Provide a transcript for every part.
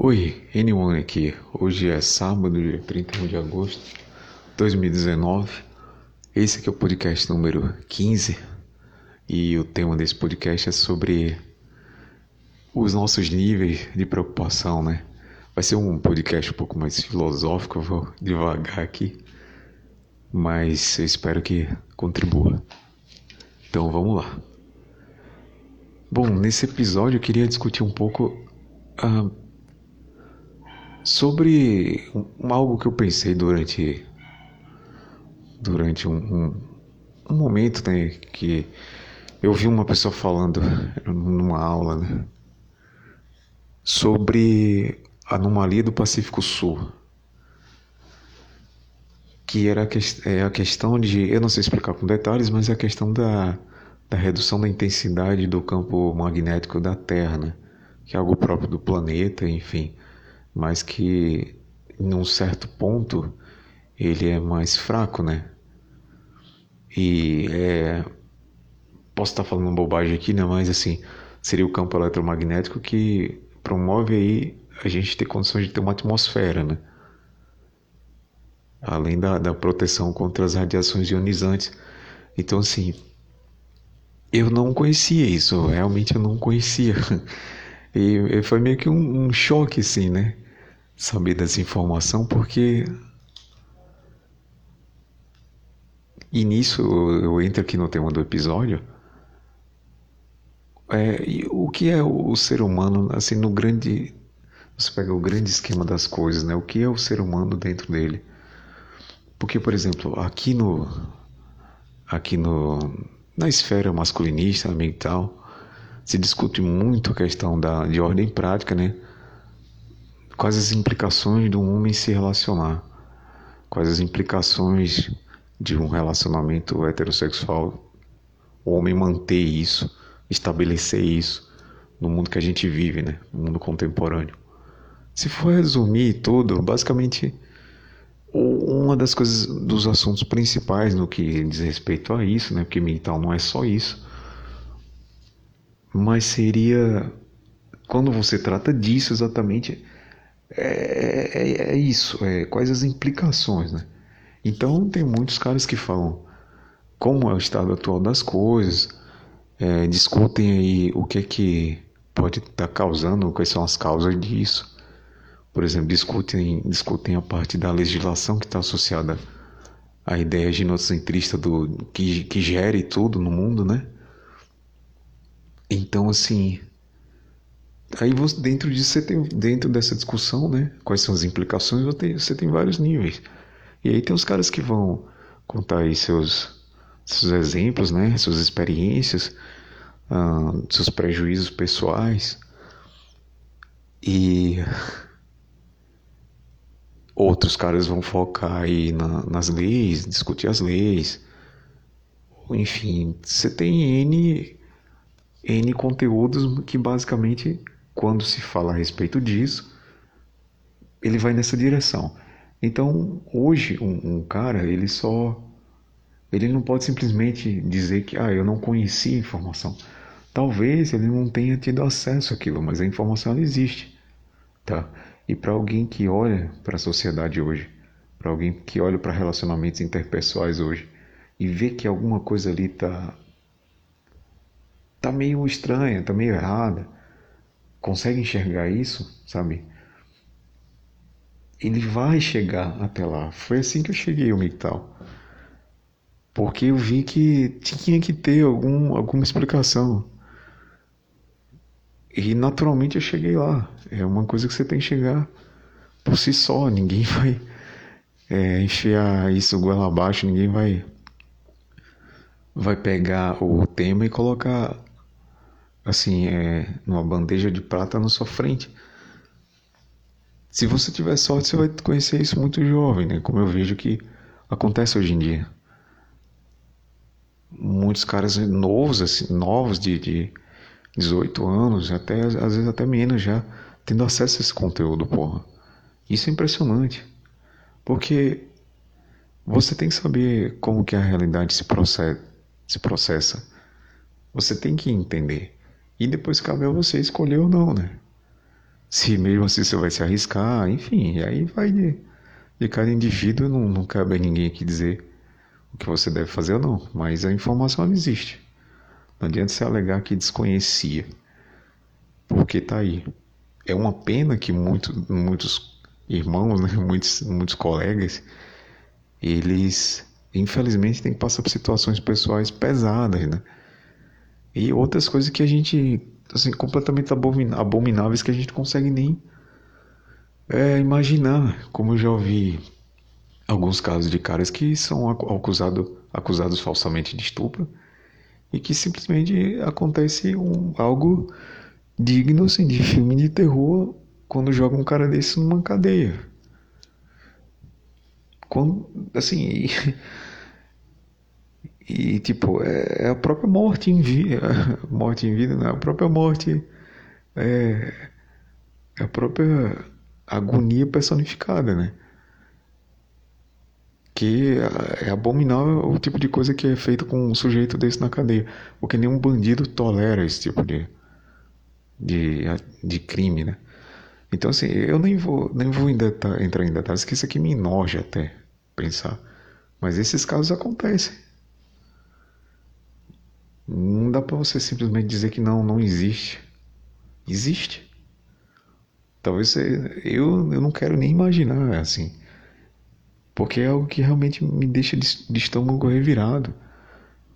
Oi, Anyone aqui. Hoje é sábado, dia 31 de agosto de 2019. Esse aqui é o podcast número 15 e o tema desse podcast é sobre os nossos níveis de preocupação, né? Vai ser um podcast um pouco mais filosófico, eu vou devagar aqui, mas eu espero que contribua. Então vamos lá. Bom, nesse episódio eu queria discutir um pouco. Uh, sobre algo que eu pensei durante durante um, um, um, momento né, que eu vi uma pessoa falando numa aula né, sobre a anomalia do Pacífico Sul que era a, que, é a questão de eu não sei explicar com detalhes mas é a questão da, da redução da intensidade do campo magnético da Terra né, que é algo próprio do planeta enfim mas que num certo ponto ele é mais fraco, né? E é, posso estar falando bobagem aqui, né? Mas assim, seria o campo eletromagnético que promove aí a gente ter condições de ter uma atmosfera, né? Além da, da proteção contra as radiações ionizantes. Então, assim, eu não conhecia isso, realmente eu não conhecia. E foi meio que um, um choque, assim, né? Saber dessa informação, porque. E nisso eu entro aqui no tema do episódio. É, o que é o ser humano, assim, no grande. Você pega o grande esquema das coisas, né? O que é o ser humano dentro dele? Porque, por exemplo, aqui no. Aqui no. Na esfera masculinista, mental, se discute muito a questão da, de ordem prática, né? Quais as implicações um homem se relacionar, quais as implicações de um relacionamento heterossexual, o homem manter isso, estabelecer isso no mundo que a gente vive, né? no mundo contemporâneo. Se for resumir tudo, basicamente uma das coisas dos assuntos principais no que diz respeito a isso, né? Porque mental não é só isso, mas seria quando você trata disso exatamente é, é, é isso, é, quais as implicações, né? Então tem muitos caras que falam como é o estado atual das coisas, é, discutem aí o que é que pode estar tá causando, quais são as causas disso. Por exemplo, discutem, discutem a parte da legislação que está associada à ideia ginocentrista do que, que gere tudo no mundo, né? Então, assim, Aí você, dentro disso você tem dentro dessa discussão, né? Quais são as implicações? Você tem, você tem vários níveis. E aí tem os caras que vão contar aí seus, seus exemplos, né? Suas experiências, uh, seus prejuízos pessoais. E outros caras vão focar aí na, nas leis, discutir as leis. Enfim, você tem N, N conteúdos que basicamente quando se fala a respeito disso, ele vai nessa direção. Então, hoje, um, um, cara, ele só. Ele não pode simplesmente dizer que, ah, eu não conhecia a informação. Talvez ele não tenha tido acesso àquilo, mas a informação ela existe. Tá? E para alguém que olha para a sociedade hoje, para alguém que olha para relacionamentos interpessoais hoje e vê que alguma coisa ali tá tá meio estranha, tá meio errada, consegue enxergar isso, sabe? Ele vai chegar até lá. Foi assim que eu cheguei ao MGTOW. Porque eu vi que tinha que ter algum, alguma explicação. E naturalmente eu cheguei lá. É uma coisa que você tem que chegar por si só. Ninguém vai é, enfiar isso goela abaixo, ninguém vai vai pegar o tema e colocar assim, é, numa bandeja de prata na sua frente. Se você tiver sorte, você vai conhecer isso muito jovem, né? Como eu vejo que acontece hoje em dia. Muitos caras novos, assim, novos de, de 18 anos, até às vezes até menos já, tendo acesso a esse conteúdo, porra. Isso é impressionante. Porque você tem que saber como que a realidade se processa, se processa. Você tem que entender. E depois cabe a você escolher ou não, né? se mesmo assim você vai se arriscar, enfim, aí vai de, de cada indivíduo, não, não cabe a ninguém aqui dizer o que você deve fazer ou não, mas a informação não existe. Não adianta você alegar que desconhecia, porque tá aí. É uma pena que muito, muitos irmãos, né, muitos, muitos colegas, eles infelizmente têm que passar por situações pessoais pesadas, né? E outras coisas que a gente assim, completamente abomináveis que a gente não consegue nem é, imaginar. Como eu já ouvi alguns casos de caras que são acusado, acusados falsamente de estupro e que simplesmente acontece um, algo digno assim, de filme de terror quando joga um cara desse numa cadeia. Quando, assim, e tipo, é, é a própria morte em vida, morte em vida, não, é a própria morte é, é a própria agonia personificada, né? Que é abominável o tipo de coisa que é feito com um sujeito desse na cadeia, porque nenhum bandido tolera esse tipo de, de, de crime, né? Então, assim, eu nem vou, nem vou entrar em detalhes, que isso aqui me enoja até pensar. Mas esses casos acontecem. Não dá para você simplesmente dizer que não, não existe. Existe. Talvez você, eu, eu não quero nem imaginar assim. Porque é algo que realmente me deixa de, de estômago revirado.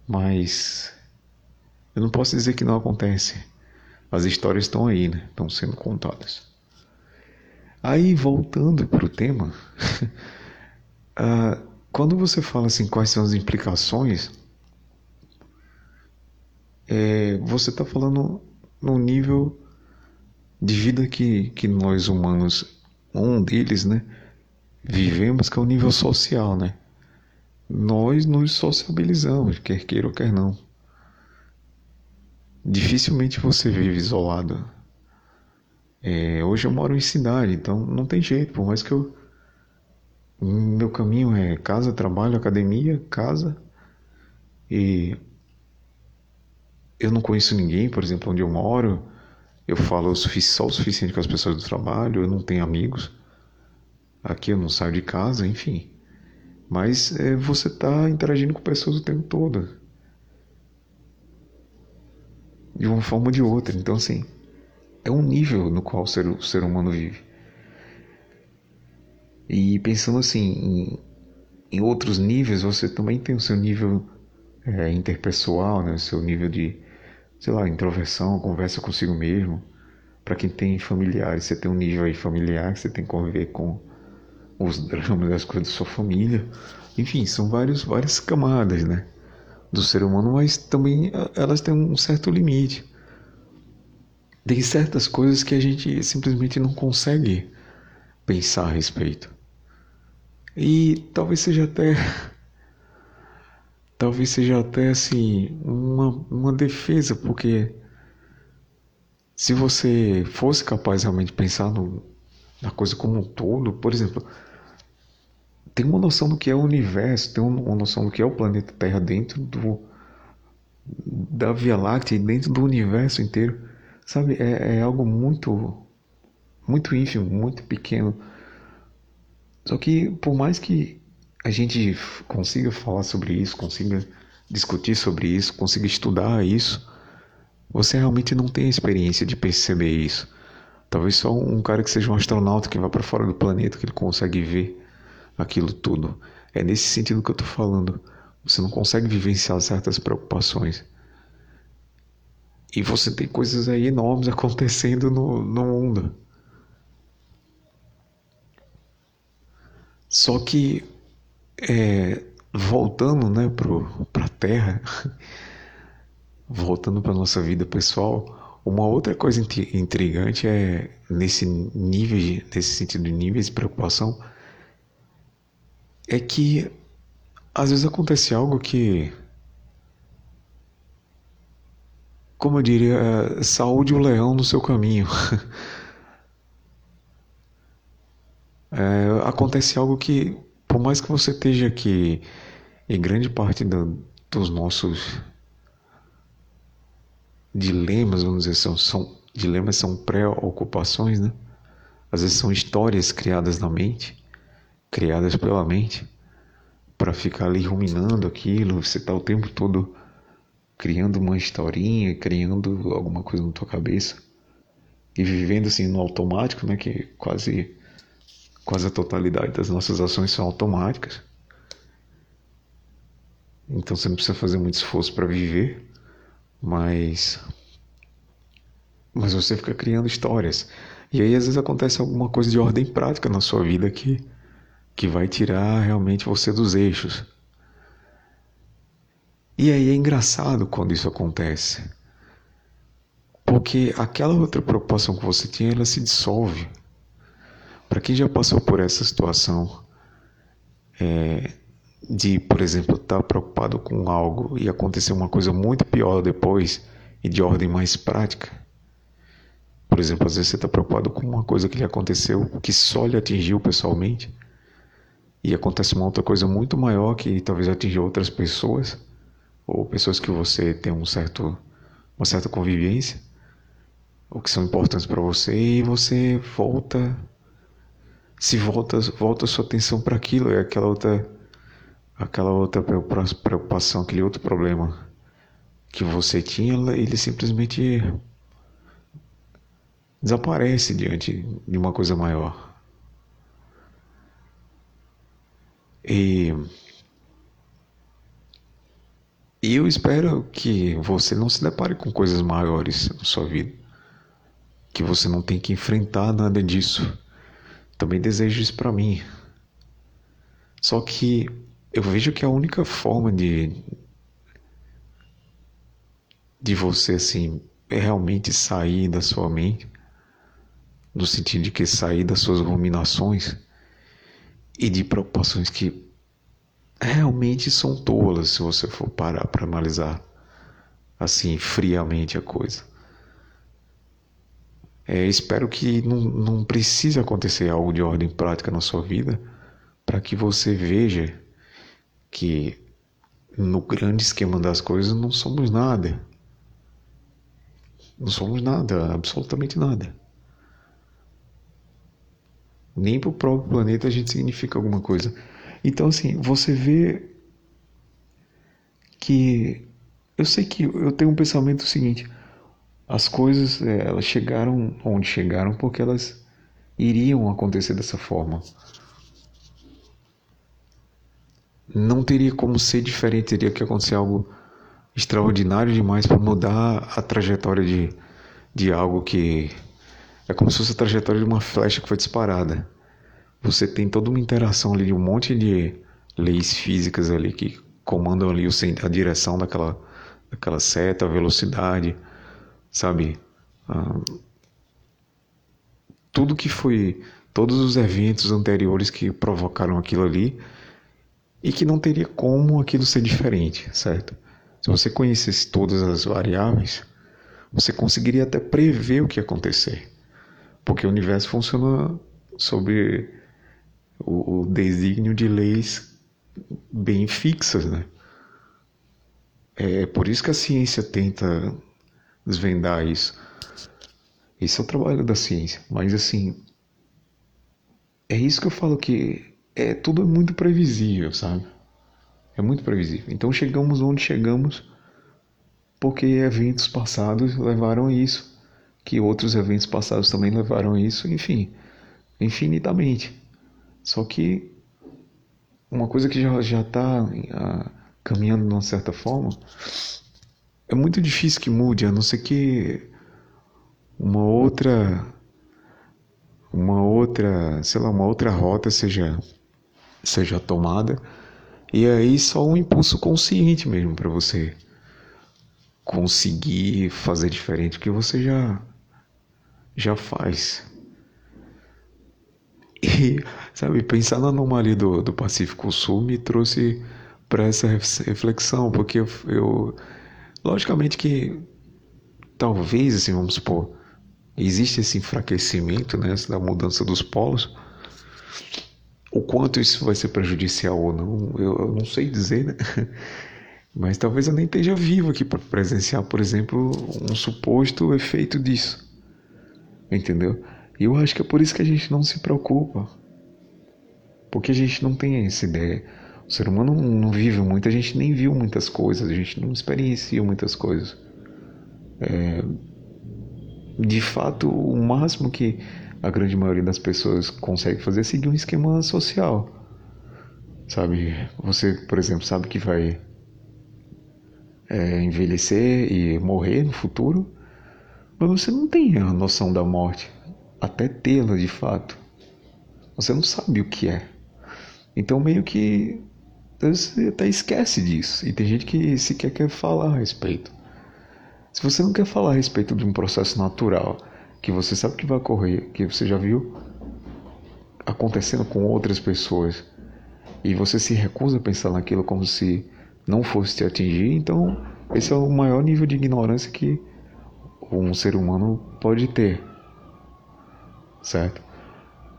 Mas eu não posso dizer que não acontece. As histórias estão aí, né? Estão sendo contadas. Aí, voltando para o tema, uh, quando você fala assim, quais são as implicações é, você está falando no nível de vida que, que nós humanos, um deles, né, vivemos, que é o nível social, né? Nós nos sociabilizamos, quer queira ou quer não. Dificilmente você vive isolado. É, hoje eu moro em cidade, então não tem jeito, por mais que eu. Meu caminho é casa, trabalho, academia, casa. E eu não conheço ninguém, por exemplo, onde eu moro, eu falo só o suficiente com as pessoas do trabalho, eu não tenho amigos, aqui eu não saio de casa, enfim. Mas é, você está interagindo com pessoas o tempo todo. De uma forma ou de outra. Então, assim, é um nível no qual o ser, o ser humano vive. E pensando assim, em, em outros níveis, você também tem o seu nível é, interpessoal, né? o seu nível de sei lá, introversão, conversa consigo mesmo. Para quem tem familiares, você tem um nível aí familiar, você tem que conviver com os dramas das coisas da sua família. Enfim, são vários, várias camadas, né? Do ser humano, mas também elas têm um certo limite. Tem certas coisas que a gente simplesmente não consegue pensar a respeito. E talvez seja até talvez seja até assim uma, uma defesa, porque se você fosse capaz realmente de pensar no, na coisa como um todo, por exemplo, tem uma noção do que é o universo, tem uma noção do que é o planeta Terra dentro do da Via Láctea, dentro do universo inteiro, sabe? É, é algo muito muito ínfimo, muito pequeno. Só que por mais que a gente consiga falar sobre isso, consiga discutir sobre isso, consiga estudar isso, você realmente não tem a experiência de perceber isso. Talvez só um cara que seja um astronauta que vá para fora do planeta que ele consegue ver aquilo tudo. É nesse sentido que eu estou falando. Você não consegue vivenciar certas preocupações. E você tem coisas aí enormes acontecendo no, no mundo. Só que é, voltando né, para a Terra, voltando para nossa vida pessoal, uma outra coisa intrigante é nesse nível, nesse sentido de níveis de preocupação, é que às vezes acontece algo que, como eu diria, saúde o leão no seu caminho. é, acontece algo que por mais que você esteja aqui, em grande parte do, dos nossos dilemas, vamos dizer, são, são, Dilemas são preocupações, né? Às vezes são histórias criadas na mente, criadas pela mente, para ficar ali ruminando aquilo. Você está o tempo todo criando uma historinha, criando alguma coisa na tua cabeça e vivendo assim no automático, né? Que quase quase a totalidade das nossas ações são automáticas. Então você não precisa fazer muito esforço para viver, mas mas você fica criando histórias. E aí às vezes acontece alguma coisa de ordem prática na sua vida que que vai tirar realmente você dos eixos. E aí é engraçado quando isso acontece. Porque aquela outra preocupação que você tinha, ela se dissolve. Para quem já passou por essa situação, é, de, por exemplo, estar tá preocupado com algo e acontecer uma coisa muito pior depois e de ordem mais prática. Por exemplo, às vezes você está preocupado com uma coisa que lhe aconteceu que só lhe atingiu pessoalmente e acontece uma outra coisa muito maior que talvez atinja outras pessoas ou pessoas que você tem um certo uma certa convivência ou que são importantes para você e você volta se volta volta sua atenção para aquilo é aquela outra aquela outra preocupação, aquele outro problema que você tinha, ele simplesmente desaparece diante de uma coisa maior. E eu espero que você não se depare com coisas maiores na sua vida, que você não tenha que enfrentar nada disso. Também desejo isso para mim. Só que eu vejo que a única forma de de você assim é realmente sair da sua mente no sentido de que sair das suas ruminações e de preocupações que realmente são tolas se você for parar para analisar assim friamente a coisa. É, espero que não, não precise acontecer algo de ordem prática na sua vida para que você veja que no grande esquema das coisas não somos nada. Não somos nada, absolutamente nada. Nem para o próprio planeta a gente significa alguma coisa. Então, assim, você vê que. Eu sei que eu tenho um pensamento seguinte: as coisas é, elas chegaram onde chegaram porque elas iriam acontecer dessa forma não teria como ser diferente, teria que acontecer algo extraordinário demais para mudar a trajetória de, de algo que é como se fosse a trajetória de uma flecha que foi disparada. Você tem toda uma interação ali de um monte de leis físicas ali que comandam ali a direção daquela, daquela seta, a velocidade, sabe? Ah, tudo que foi, todos os eventos anteriores que provocaram aquilo ali e que não teria como aquilo ser diferente, certo? Se você conhecesse todas as variáveis, você conseguiria até prever o que ia acontecer, porque o universo funciona sobre o, o desígnio de leis bem fixas, né? É por isso que a ciência tenta desvendar isso. Esse é o trabalho da ciência. Mas assim, é isso que eu falo que é tudo muito previsível, sabe? É muito previsível. Então chegamos onde chegamos porque eventos passados levaram a isso, que outros eventos passados também levaram a isso, enfim, infinitamente. Só que uma coisa que já já está ah, caminhando de uma certa forma é muito difícil que mude, a não ser que uma outra uma outra, sei lá, uma outra rota seja seja tomada. E aí só um impulso consciente mesmo para você conseguir fazer diferente que você já já faz. E, sabe, pensar na anomalia do, do Pacífico Sul me trouxe para essa reflexão, porque eu, eu, logicamente que talvez, assim, vamos supor, existe esse enfraquecimento, né, da mudança dos polos, o quanto isso vai ser prejudicial ou não, eu, eu não sei dizer, né? Mas talvez eu nem esteja vivo aqui para presenciar, por exemplo, um suposto efeito disso. Entendeu? E eu acho que é por isso que a gente não se preocupa. Porque a gente não tem essa ideia. O ser humano não vive muito, a gente nem viu muitas coisas, a gente não experiencia muitas coisas. É, de fato, o máximo que a grande maioria das pessoas consegue fazer é seguir um esquema social. Sabe? Você, por exemplo, sabe que vai é, envelhecer e morrer no futuro, mas você não tem a noção da morte, até tê-la de fato. Você não sabe o que é. Então, meio que você até esquece disso. E tem gente que sequer quer falar a respeito. Se você não quer falar a respeito de um processo natural, que você sabe que vai ocorrer, que você já viu acontecendo com outras pessoas, e você se recusa a pensar naquilo como se não fosse te atingir, então esse é o maior nível de ignorância que um ser humano pode ter, certo?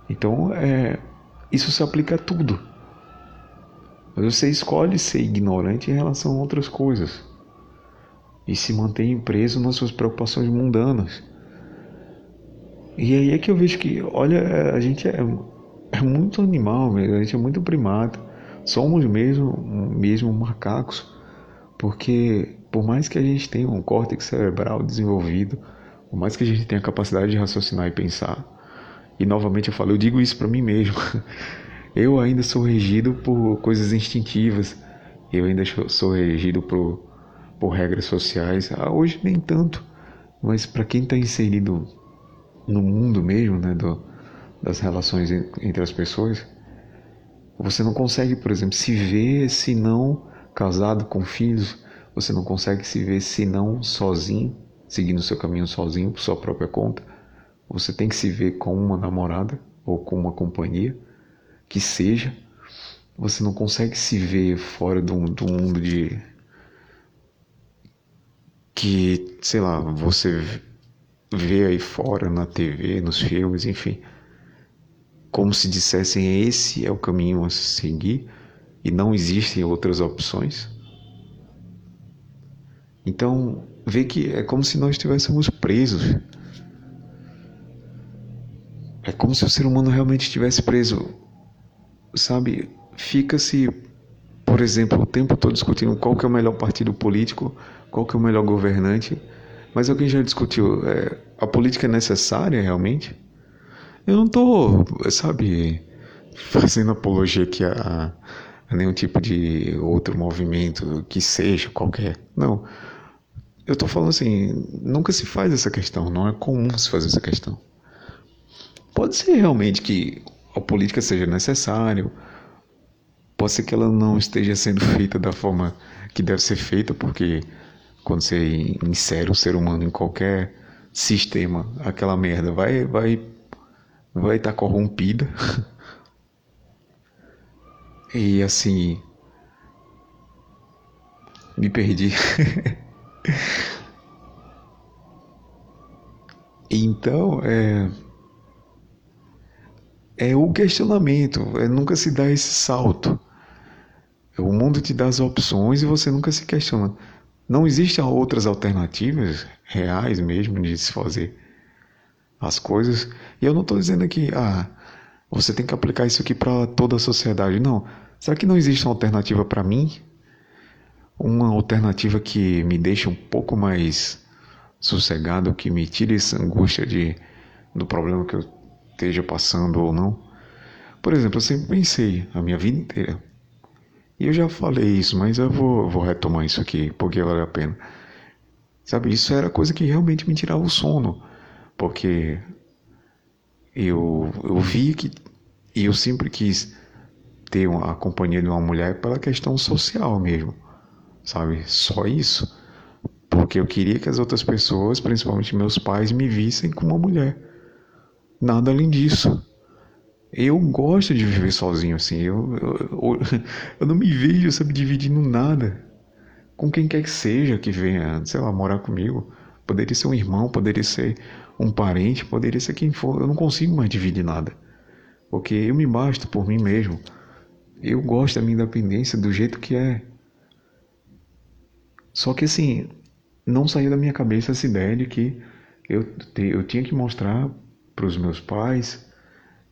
Então, é, isso se aplica a tudo. Mas você escolhe ser ignorante em relação a outras coisas e se mantém preso nas suas preocupações mundanas. E aí é que eu vejo que, olha, a gente é, é muito animal, mesmo, a gente é muito primata. Somos mesmo, mesmo macacos, porque por mais que a gente tenha um córtex cerebral desenvolvido, por mais que a gente tenha a capacidade de raciocinar e pensar, e novamente eu falo, eu digo isso para mim mesmo. Eu ainda sou regido por coisas instintivas. Eu ainda sou regido por, por regras sociais. Ah, hoje nem tanto, mas para quem está inserido no mundo mesmo, né, do, das relações entre as pessoas, você não consegue, por exemplo, se ver se não casado com filhos. Você não consegue se ver se não sozinho, seguindo seu caminho sozinho por sua própria conta. Você tem que se ver com uma namorada ou com uma companhia que seja, você não consegue se ver fora do, do mundo de. que, sei lá, você vê aí fora na TV, nos filmes, enfim. Como se dissessem esse é o caminho a seguir e não existem outras opções. Então, vê que é como se nós estivéssemos presos. É como se o ser humano realmente estivesse preso sabe, fica-se, por exemplo, o tempo todo discutindo qual que é o melhor partido político, qual que é o melhor governante, mas alguém já discutiu, é, a política é necessária realmente? Eu não estou, sabe, fazendo apologia aqui a, a nenhum tipo de outro movimento que seja qualquer, não. Eu estou falando assim, nunca se faz essa questão, não é comum se fazer essa questão. Pode ser realmente que a política seja necessário, pode ser que ela não esteja sendo feita da forma que deve ser feita, porque quando você insere o ser humano em qualquer sistema, aquela merda vai vai vai estar tá corrompida. e assim me perdi. então, é é o questionamento, é nunca se dá esse salto. O mundo te dá as opções e você nunca se questiona. Não existem outras alternativas reais mesmo de se fazer as coisas. E eu não estou dizendo que ah, você tem que aplicar isso aqui para toda a sociedade. Não. Será que não existe uma alternativa para mim? Uma alternativa que me deixe um pouco mais sossegado, que me tire essa angústia de, do problema que eu esteja passando ou não. Por exemplo, eu sempre pensei a minha vida inteira. E eu já falei isso, mas eu vou, vou retomar isso aqui, porque vale a pena. Sabe, isso era coisa que realmente me tirava o sono. Porque eu, eu vi que. E eu sempre quis ter a companhia de uma mulher pela questão social mesmo. Sabe? Só isso. Porque eu queria que as outras pessoas, principalmente meus pais, me vissem como uma mulher. Nada além disso. Eu gosto de viver sozinho, assim. Eu, eu, eu não me vejo, sabe, dividindo nada. Com quem quer que seja que venha, sei lá, morar comigo. Poderia ser um irmão, poderia ser um parente, poderia ser quem for. Eu não consigo mais dividir nada. Porque eu me basto por mim mesmo. Eu gosto da minha independência do jeito que é. Só que assim, não saiu da minha cabeça essa ideia de que eu, eu tinha que mostrar para os meus pais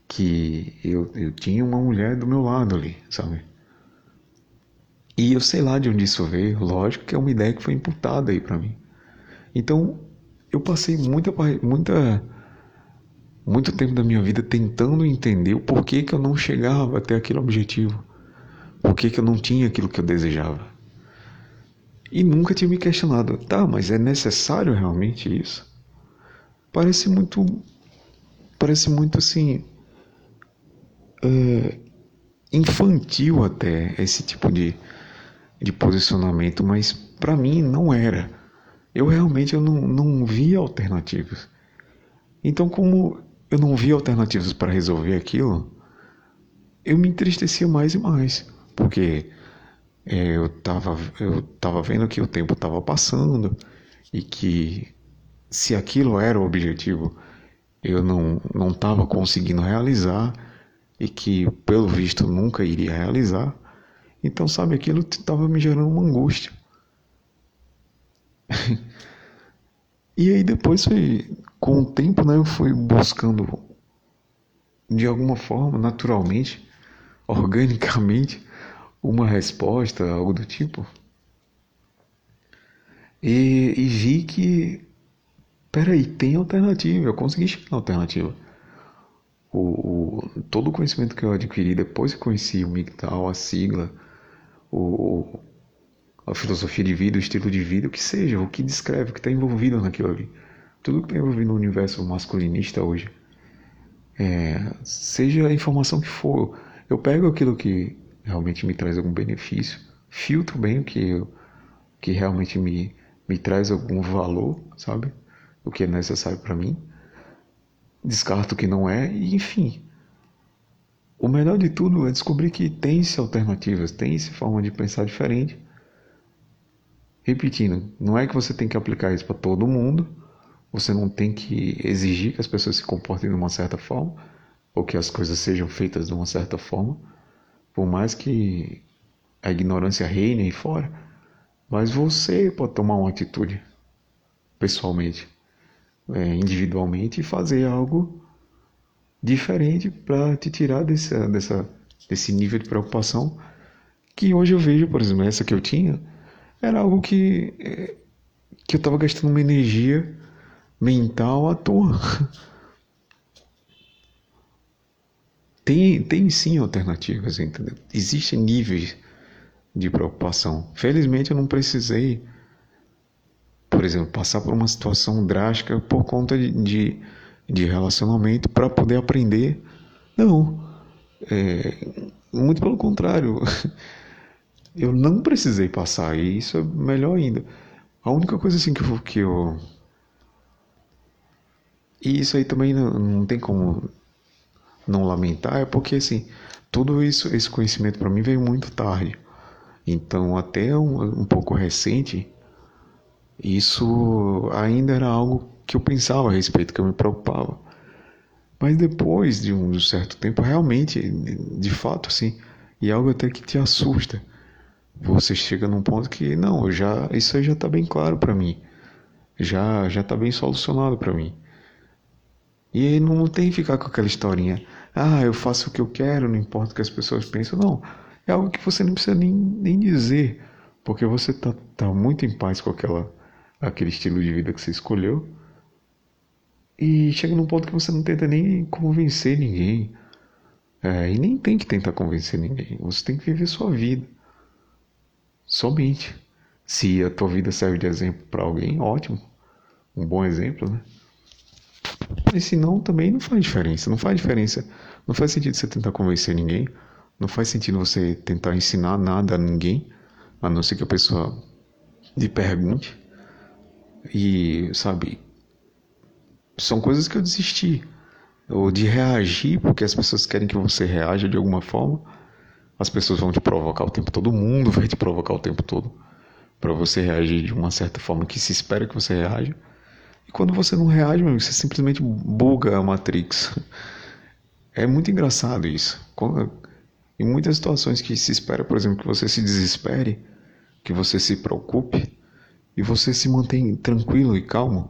que eu, eu tinha uma mulher do meu lado ali, sabe? E eu sei lá de onde isso veio, lógico que é uma ideia que foi imputada aí para mim. Então, eu passei muita, muita, muito tempo da minha vida tentando entender o porquê que eu não chegava até aquele objetivo. Por que, que eu não tinha aquilo que eu desejava. E nunca tinha me questionado, tá, mas é necessário realmente isso? Parece muito. Parece muito assim. É, infantil até esse tipo de, de posicionamento, mas para mim não era. Eu realmente eu não, não via alternativas. Então, como eu não via alternativas para resolver aquilo, eu me entristecia mais e mais, porque é, eu estava eu tava vendo que o tempo estava passando e que se aquilo era o objetivo, eu não não estava conseguindo realizar e que pelo visto nunca iria realizar. Então, sabe, aquilo estava me gerando uma angústia. e aí depois foi, com o tempo, né, eu fui buscando de alguma forma, naturalmente, organicamente, uma resposta, algo do tipo. E, e vi que, peraí, tem alternativa, eu consegui chegar na alternativa. O, o, todo o conhecimento que eu adquiri depois que conheci o MGTOW, a sigla, o, a filosofia de vida, o estilo de vida, o que seja, o que descreve, o que está envolvido naquilo ali. Tudo que está envolvido no universo masculinista hoje. É, seja a informação que for, eu pego aquilo que realmente me traz algum benefício, filtro bem o que, que realmente me, me traz algum valor, sabe? O que é necessário para mim, descarto o que não é, e enfim. O melhor de tudo é descobrir que tem-se alternativas, tem-se forma de pensar diferente. Repetindo, não é que você tem que aplicar isso para todo mundo, você não tem que exigir que as pessoas se comportem de uma certa forma, ou que as coisas sejam feitas de uma certa forma por mais que a ignorância reine aí fora, mas você pode tomar uma atitude pessoalmente, é, individualmente e fazer algo diferente para te tirar desse, dessa, desse nível de preocupação que hoje eu vejo, por exemplo, essa que eu tinha, era algo que, é, que eu estava gastando uma energia mental à toa. Tem, tem sim alternativas, entendeu? Existem níveis de preocupação. Felizmente eu não precisei, por exemplo, passar por uma situação drástica por conta de, de, de relacionamento para poder aprender. Não. É, muito pelo contrário. Eu não precisei passar, e isso é melhor ainda. A única coisa assim que eu. Que eu e isso aí também não, não tem como não lamentar é porque assim tudo isso esse conhecimento para mim veio muito tarde então até um, um pouco recente isso ainda era algo que eu pensava a respeito que eu me preocupava mas depois de um certo tempo realmente de fato assim e algo até que te assusta você chega num ponto que não já isso aí já está bem claro para mim já já está bem solucionado para mim e aí não tem que ficar com aquela historinha. Ah, eu faço o que eu quero, não importa o que as pessoas pensam. Não. É algo que você não precisa nem, nem dizer. Porque você tá, tá muito em paz com aquela, aquele estilo de vida que você escolheu. E chega num ponto que você não tenta nem convencer ninguém. É, e nem tem que tentar convencer ninguém. Você tem que viver sua vida. Somente. Se a tua vida serve de exemplo para alguém, ótimo. Um bom exemplo, né? Mas se não, também não faz diferença. Não faz diferença. Não faz sentido você tentar convencer ninguém. Não faz sentido você tentar ensinar nada a ninguém, a não ser que a pessoa lhe pergunte. E, sabe, são coisas que eu desisti. Ou de reagir, porque as pessoas querem que você reaja de alguma forma. As pessoas vão te provocar o tempo todo, o mundo vai te provocar o tempo todo. Para você reagir de uma certa forma que se espera que você reaja. E quando você não reage, meu, você simplesmente buga a Matrix. É muito engraçado isso. em muitas situações que se espera, por exemplo, que você se desespere, que você se preocupe e você se mantém tranquilo e calmo,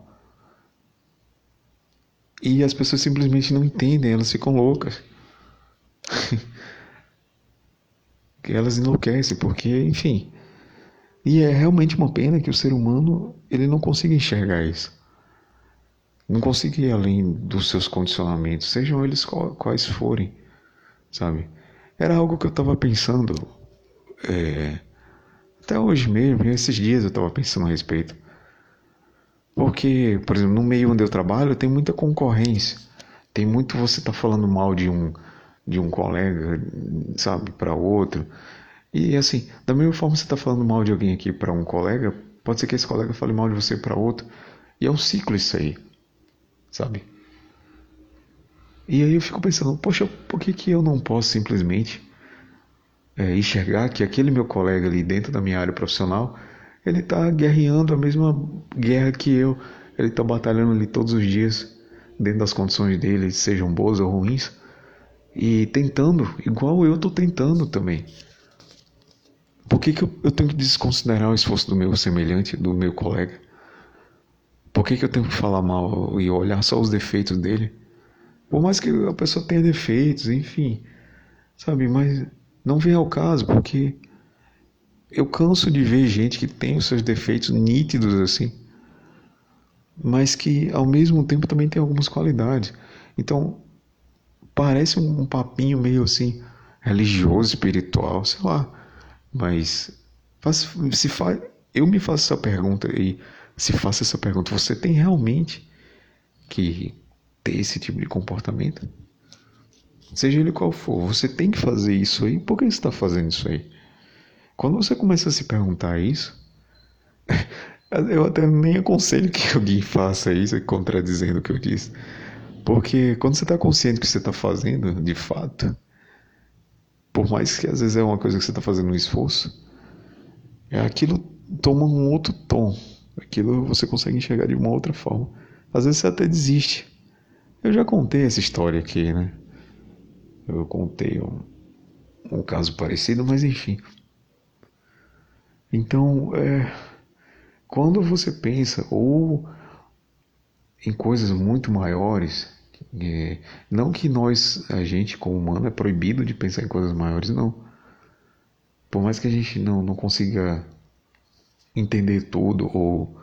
E as pessoas simplesmente não entendem, elas ficam loucas. elas enlouquecem, porque, enfim. E é realmente uma pena que o ser humano ele não consiga enxergar isso. Não consiga ir além dos seus condicionamentos, sejam eles quais forem, sabe? Era algo que eu estava pensando é, até hoje mesmo, esses dias eu estava pensando a respeito. Porque, por exemplo, no meio onde eu trabalho tem muita concorrência. Tem muito você tá falando mal de um de um colega, sabe, para outro. E assim, da mesma forma você está falando mal de alguém aqui para um colega, pode ser que esse colega fale mal de você para outro. E é um ciclo isso aí, sabe? E aí eu fico pensando, poxa, por que, que eu não posso simplesmente é, enxergar que aquele meu colega ali dentro da minha área profissional, ele está guerreando a mesma guerra que eu, ele está batalhando ali todos os dias, dentro das condições dele, sejam boas ou ruins, e tentando, igual eu estou tentando também. Por que, que eu, eu, tenho que desconsiderar o esforço do meu semelhante, do meu colega? Por que, que eu tenho que falar mal e olhar só os defeitos dele? Por mais que a pessoa tenha defeitos, enfim, sabe? Mas não vem ao caso, porque eu canso de ver gente que tem os seus defeitos nítidos assim, mas que ao mesmo tempo também tem algumas qualidades. Então, parece um papinho meio assim religioso, espiritual, sei lá, mas se faz, eu me faço essa pergunta e se faço essa pergunta, você tem realmente que ter esse tipo de comportamento? Seja ele qual for, você tem que fazer isso aí. Por que você está fazendo isso aí? Quando você começa a se perguntar isso, eu até nem aconselho que alguém faça isso, contradizendo o que eu disse. Porque quando você está consciente do que você está fazendo, de fato, por mais que às vezes é uma coisa que você está fazendo um esforço, é aquilo toma um outro tom. Aquilo você consegue enxergar de uma outra forma. Às vezes você até desiste. Eu já contei essa história aqui, né? Eu contei um, um caso parecido, mas enfim. Então, é, quando você pensa ou em coisas muito maiores, é, não que nós, a gente como humano, é proibido de pensar em coisas maiores, não. Por mais que a gente não, não consiga entender tudo ou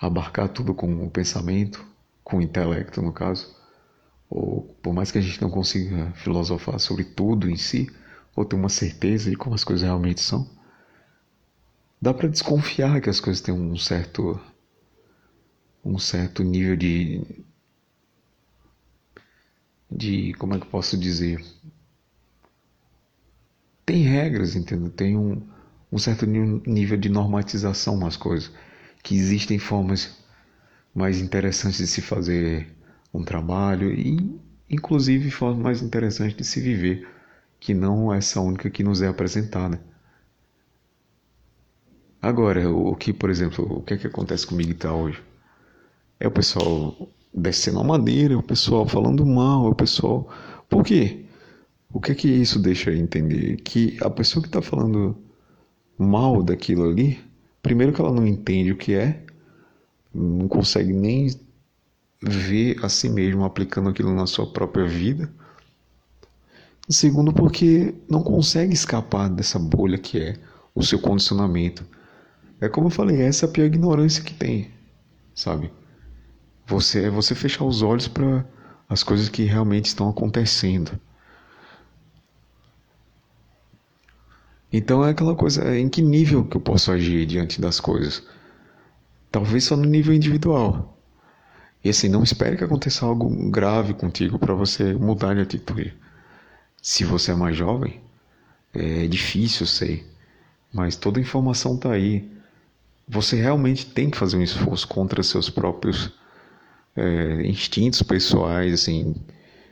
abarcar tudo com o pensamento, com o intelecto no caso, ou por mais que a gente não consiga filosofar sobre tudo em si, ou ter uma certeza de como as coisas realmente são, dá para desconfiar que as coisas têm um certo um certo nível de de como é que eu posso dizer? Tem regras entendeu? Tem um, um certo nível de normatização nas coisas que existem formas mais interessantes de se fazer um trabalho e, inclusive, forma mais interessante de se viver, que não essa única que nos é apresentada. Agora, o que, por exemplo, o que é que acontece comigo tá hoje? É o pessoal descendo a madeira, o pessoal falando mal, o pessoal. Por quê? O que é que isso deixa entender? Que a pessoa que está falando mal daquilo ali, primeiro que ela não entende o que é, não consegue nem ver a si mesmo aplicando aquilo na sua própria vida. Segundo, porque não consegue escapar dessa bolha que é o seu condicionamento. É como eu falei, essa é a pior ignorância que tem, sabe? Você é você fechar os olhos para as coisas que realmente estão acontecendo. Então é aquela coisa, em que nível que eu posso agir diante das coisas? Talvez só no nível individual. E assim, não espere que aconteça algo grave contigo para você mudar de atitude. Se você é mais jovem, é difícil, sei, mas toda a informação está aí. Você realmente tem que fazer um esforço contra seus próprios é, instintos pessoais, assim,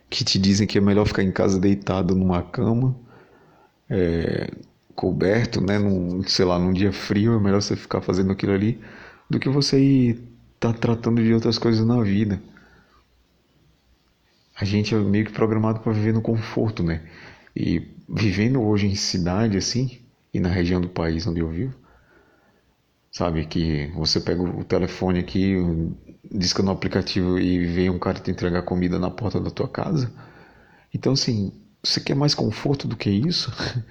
que te dizem que é melhor ficar em casa deitado numa cama, é, coberto, né, num, sei lá, num dia frio, é melhor você ficar fazendo aquilo ali do que você ir tá tratando de outras coisas na vida. A gente é meio que programado para viver no conforto, né? E vivendo hoje em cidade assim, e na região do país onde eu vivo, Sabe, que você pega o telefone aqui, disca no aplicativo e vem um cara te entregar comida na porta da tua casa. Então, assim, você quer mais conforto do que isso?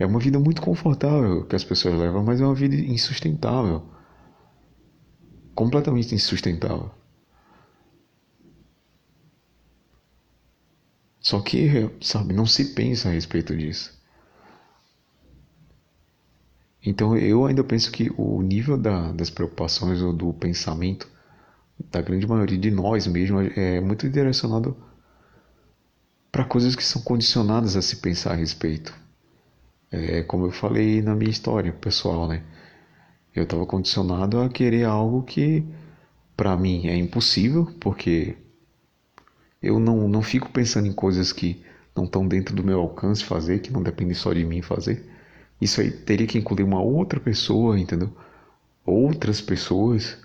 É uma vida muito confortável que as pessoas levam, mas é uma vida insustentável. Completamente insustentável. Só que, sabe, não se pensa a respeito disso. Então eu ainda penso que o nível da, das preocupações ou do pensamento da grande maioria de nós mesmo é muito direcionado para coisas que são condicionadas a se pensar a respeito. É como eu falei na minha história pessoal, né? Eu estava condicionado a querer algo que para mim é impossível, porque eu não, não fico pensando em coisas que não estão dentro do meu alcance fazer, que não dependem só de mim fazer. Isso aí teria que incluir uma outra pessoa, entendeu? Outras pessoas.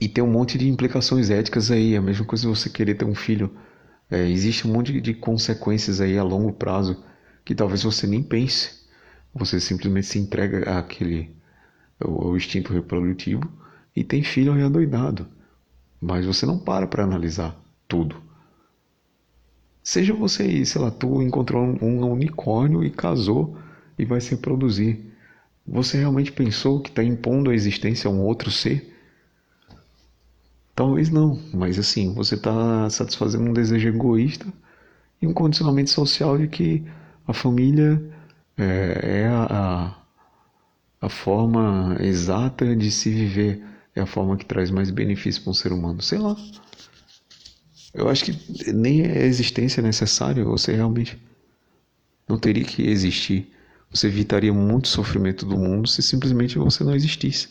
E tem um monte de implicações éticas aí. É a mesma coisa você querer ter um filho. É, existe um monte de consequências aí a longo prazo que talvez você nem pense. Você simplesmente se entrega àquele ao instinto reprodutivo e tem filho adoidado. Mas você não para para analisar tudo. Seja você aí, sei lá, tu encontrou um unicórnio e casou e vai se reproduzir. Você realmente pensou que está impondo a existência a um outro ser? Talvez não, mas assim, você está satisfazendo um desejo egoísta e um condicionamento social de que a família é, é a, a, a forma exata de se viver, é a forma que traz mais benefício para um ser humano. Sei lá. Eu acho que nem a existência é necessária, você realmente não teria que existir. Você evitaria muito sofrimento do mundo se simplesmente você não existisse.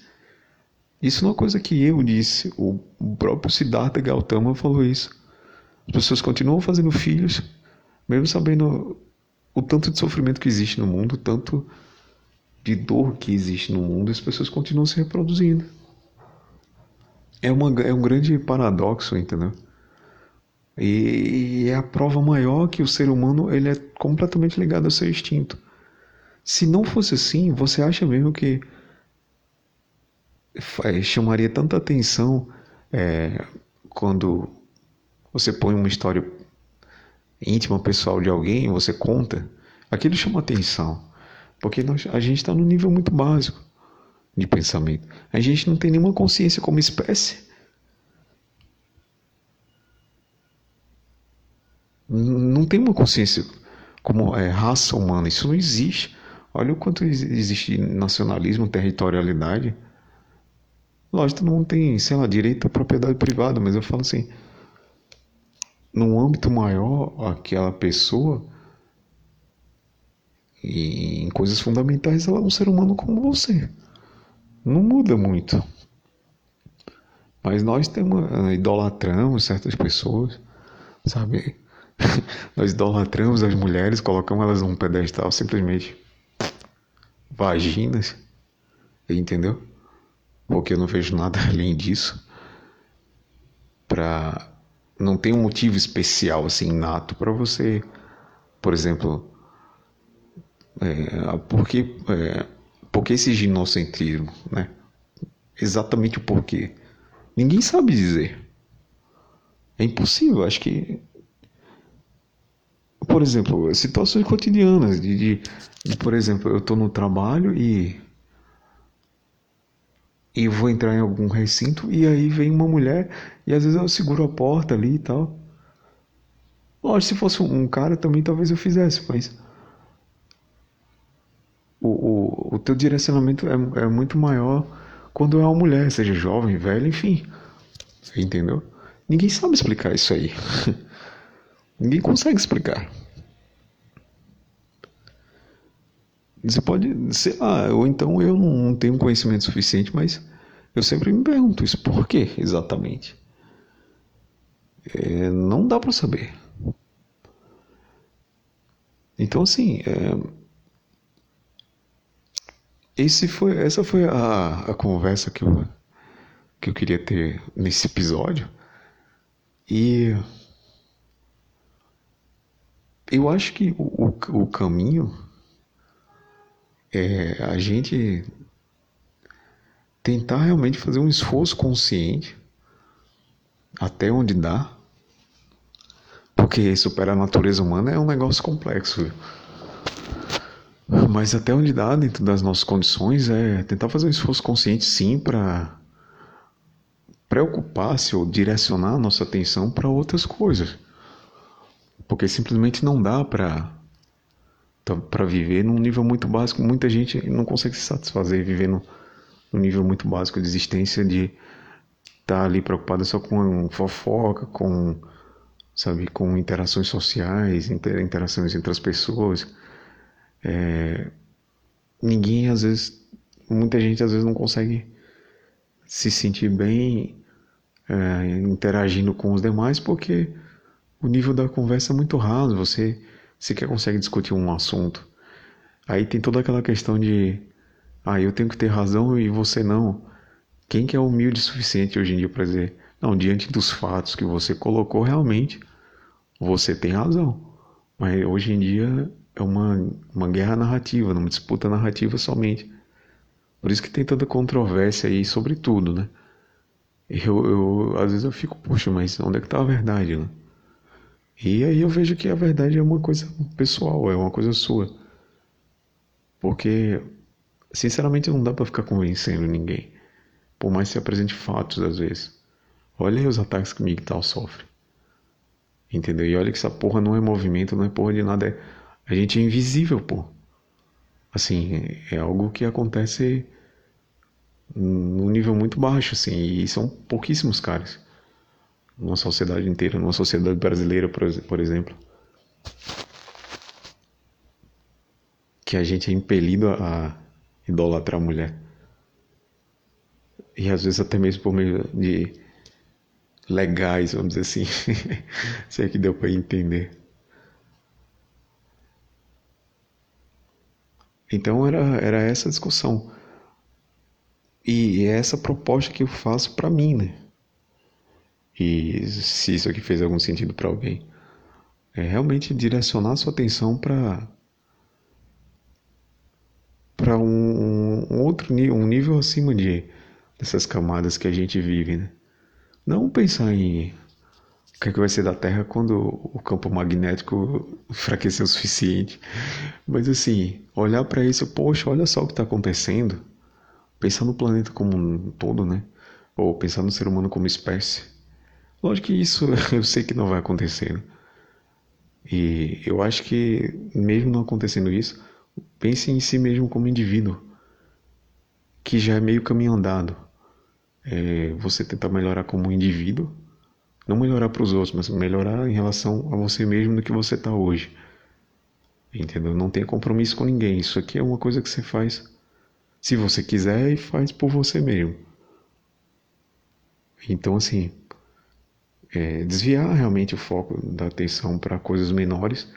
Isso não é uma coisa que eu disse, o próprio Siddhartha Gautama falou isso. As pessoas continuam fazendo filhos, mesmo sabendo o tanto de sofrimento que existe no mundo, o tanto de dor que existe no mundo, as pessoas continuam se reproduzindo. É, uma, é um grande paradoxo, entendeu? E é a prova maior que o ser humano ele é completamente ligado ao seu instinto. Se não fosse assim, você acha mesmo que é, chamaria tanta atenção é, quando você põe uma história íntima, pessoal de alguém, você conta, aquilo chama atenção. Porque nós, a gente está num nível muito básico de pensamento. A gente não tem nenhuma consciência como espécie. Não tem uma consciência como é, raça humana. Isso não existe. Olha o quanto existe nacionalismo, territorialidade. Lógico, todo mundo tem, sei lá, direito à propriedade privada, mas eu falo assim, num âmbito maior, aquela pessoa, e em coisas fundamentais, ela é um ser humano como você. Não muda muito. Mas nós temos, eh, idolatramos certas pessoas, sabe? nós idolatramos as mulheres, colocamos elas num pedestal simplesmente vaginas, entendeu? porque eu não vejo nada além disso. Pra... Não tem um motivo especial, assim, inato para você, por exemplo, é, porque, é, porque esse ginocentrismo, né? Exatamente o porquê. Ninguém sabe dizer. É impossível, acho que por exemplo, situações cotidianas de, de, de por exemplo, eu estou no trabalho e e vou entrar em algum recinto e aí vem uma mulher e às vezes eu seguro a porta ali e tal. Lógico, se fosse um cara também talvez eu fizesse, mas o, o, o teu direcionamento é, é muito maior quando é uma mulher, seja jovem, velha, enfim. Entendeu? Ninguém sabe explicar isso aí. Ninguém consegue explicar. Você pode, sei lá, ou então eu não tenho conhecimento suficiente, mas eu sempre me pergunto isso, por que exatamente? É, não dá para saber. Então, assim, é, esse foi, essa foi a, a conversa que eu, que eu queria ter nesse episódio. E eu acho que o, o, o caminho é a gente tentar realmente fazer um esforço consciente até onde dá, porque superar a natureza humana é um negócio complexo. Mas até onde dá, dentro das nossas condições, é tentar fazer um esforço consciente, sim, para preocupar-se ou direcionar a nossa atenção para outras coisas. Porque simplesmente não dá para para viver num nível muito básico. Muita gente não consegue se satisfazer vivendo num nível muito básico de existência de estar tá ali preocupada só com fofoca, com sabe, com interações sociais, interações entre as pessoas. É, ninguém às vezes, muita gente às vezes não consegue se sentir bem é, interagindo com os demais porque o nível da conversa é muito raso. Você sequer consegue discutir um assunto. Aí tem toda aquela questão de ah, eu tenho que ter razão e você não. Quem que é humilde o suficiente hoje em dia para dizer, não, diante dos fatos que você colocou, realmente você tem razão. Mas hoje em dia é uma, uma guerra narrativa, uma disputa narrativa somente. Por isso que tem tanta controvérsia aí sobre tudo, né? Eu, eu, às vezes eu fico, poxa, mas onde é que está a verdade, né? E aí eu vejo que a verdade é uma coisa pessoal, é uma coisa sua. Porque, sinceramente, não dá para ficar convencendo ninguém. Por mais que se apresente fatos, às vezes. Olha aí os ataques que o Miguel sofre. Entendeu? E olha que essa porra não é movimento, não é porra de nada. É a gente é invisível, pô. Assim, é algo que acontece num nível muito baixo, assim, e são pouquíssimos caras. Numa sociedade inteira, numa sociedade brasileira, por exemplo. Que a gente é impelido a idolatrar a mulher. E às vezes até mesmo por meio de legais, vamos dizer assim. Se é que deu para entender. Então era, era essa discussão. E é essa proposta que eu faço para mim, né? E se isso aqui fez algum sentido para alguém, é realmente direcionar sua atenção para para um, um, outro nível, um nível acima de dessas camadas que a gente vive, né? Não pensar em o que, é que vai ser da Terra quando o campo magnético enfraquecer o suficiente. Mas assim, olhar para isso, poxa, olha só o que está acontecendo. Pensar no planeta como um todo, né? Ou pensar no ser humano como espécie. Lógico que isso eu sei que não vai acontecer. Né? E eu acho que, mesmo não acontecendo isso, pense em si mesmo como indivíduo, que já é meio caminho andado. É, você tentar melhorar como indivíduo não melhorar para os outros, mas melhorar em relação a você mesmo do que você está hoje. Entendeu? Não tenha compromisso com ninguém. Isso aqui é uma coisa que você faz se você quiser e faz por você mesmo. Então, assim, é, desviar realmente o foco da atenção para coisas menores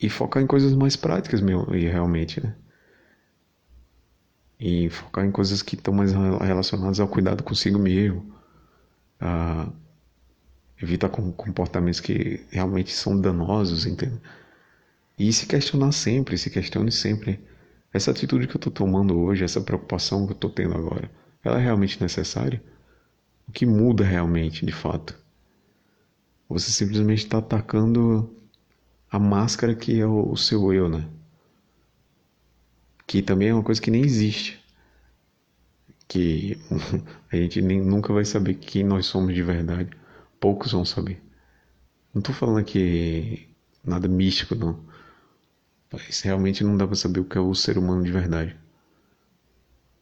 e focar em coisas mais práticas mesmo, e realmente, né? E focar em coisas que estão mais relacionadas ao cuidado consigo mesmo, a evita comportamentos que realmente são danosos, entende? E se questionar sempre, se questione sempre. Essa atitude que eu estou tomando hoje, essa preocupação que eu estou tendo agora, ela é realmente necessária? O que muda realmente, de fato? Você simplesmente está atacando a máscara que é o, seu eu, né? Que também é uma coisa que nem existe. Que a gente nem, nunca vai saber quem nós somos de verdade poucos vão saber. Não estou falando aqui nada místico, não. Mas realmente não dá para saber o que é o ser humano de verdade.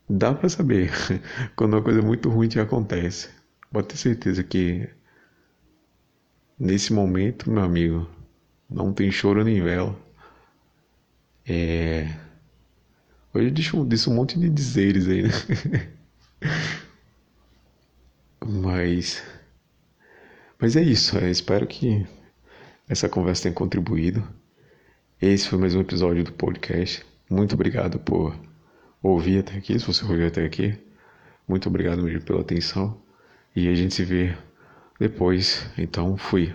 Dá para saber quando uma coisa muito ruim te acontece. Pode ter certeza que nesse momento, meu amigo, não tem choro nem vela. É... Hoje eu disse um monte de dizeres aí, né? Mas mas é isso, eu espero que essa conversa tenha contribuído. Esse foi mais um episódio do podcast. Muito obrigado por ouvir até aqui, se você ouviu até aqui. Muito obrigado mesmo pela atenção e a gente se vê depois. Então, fui.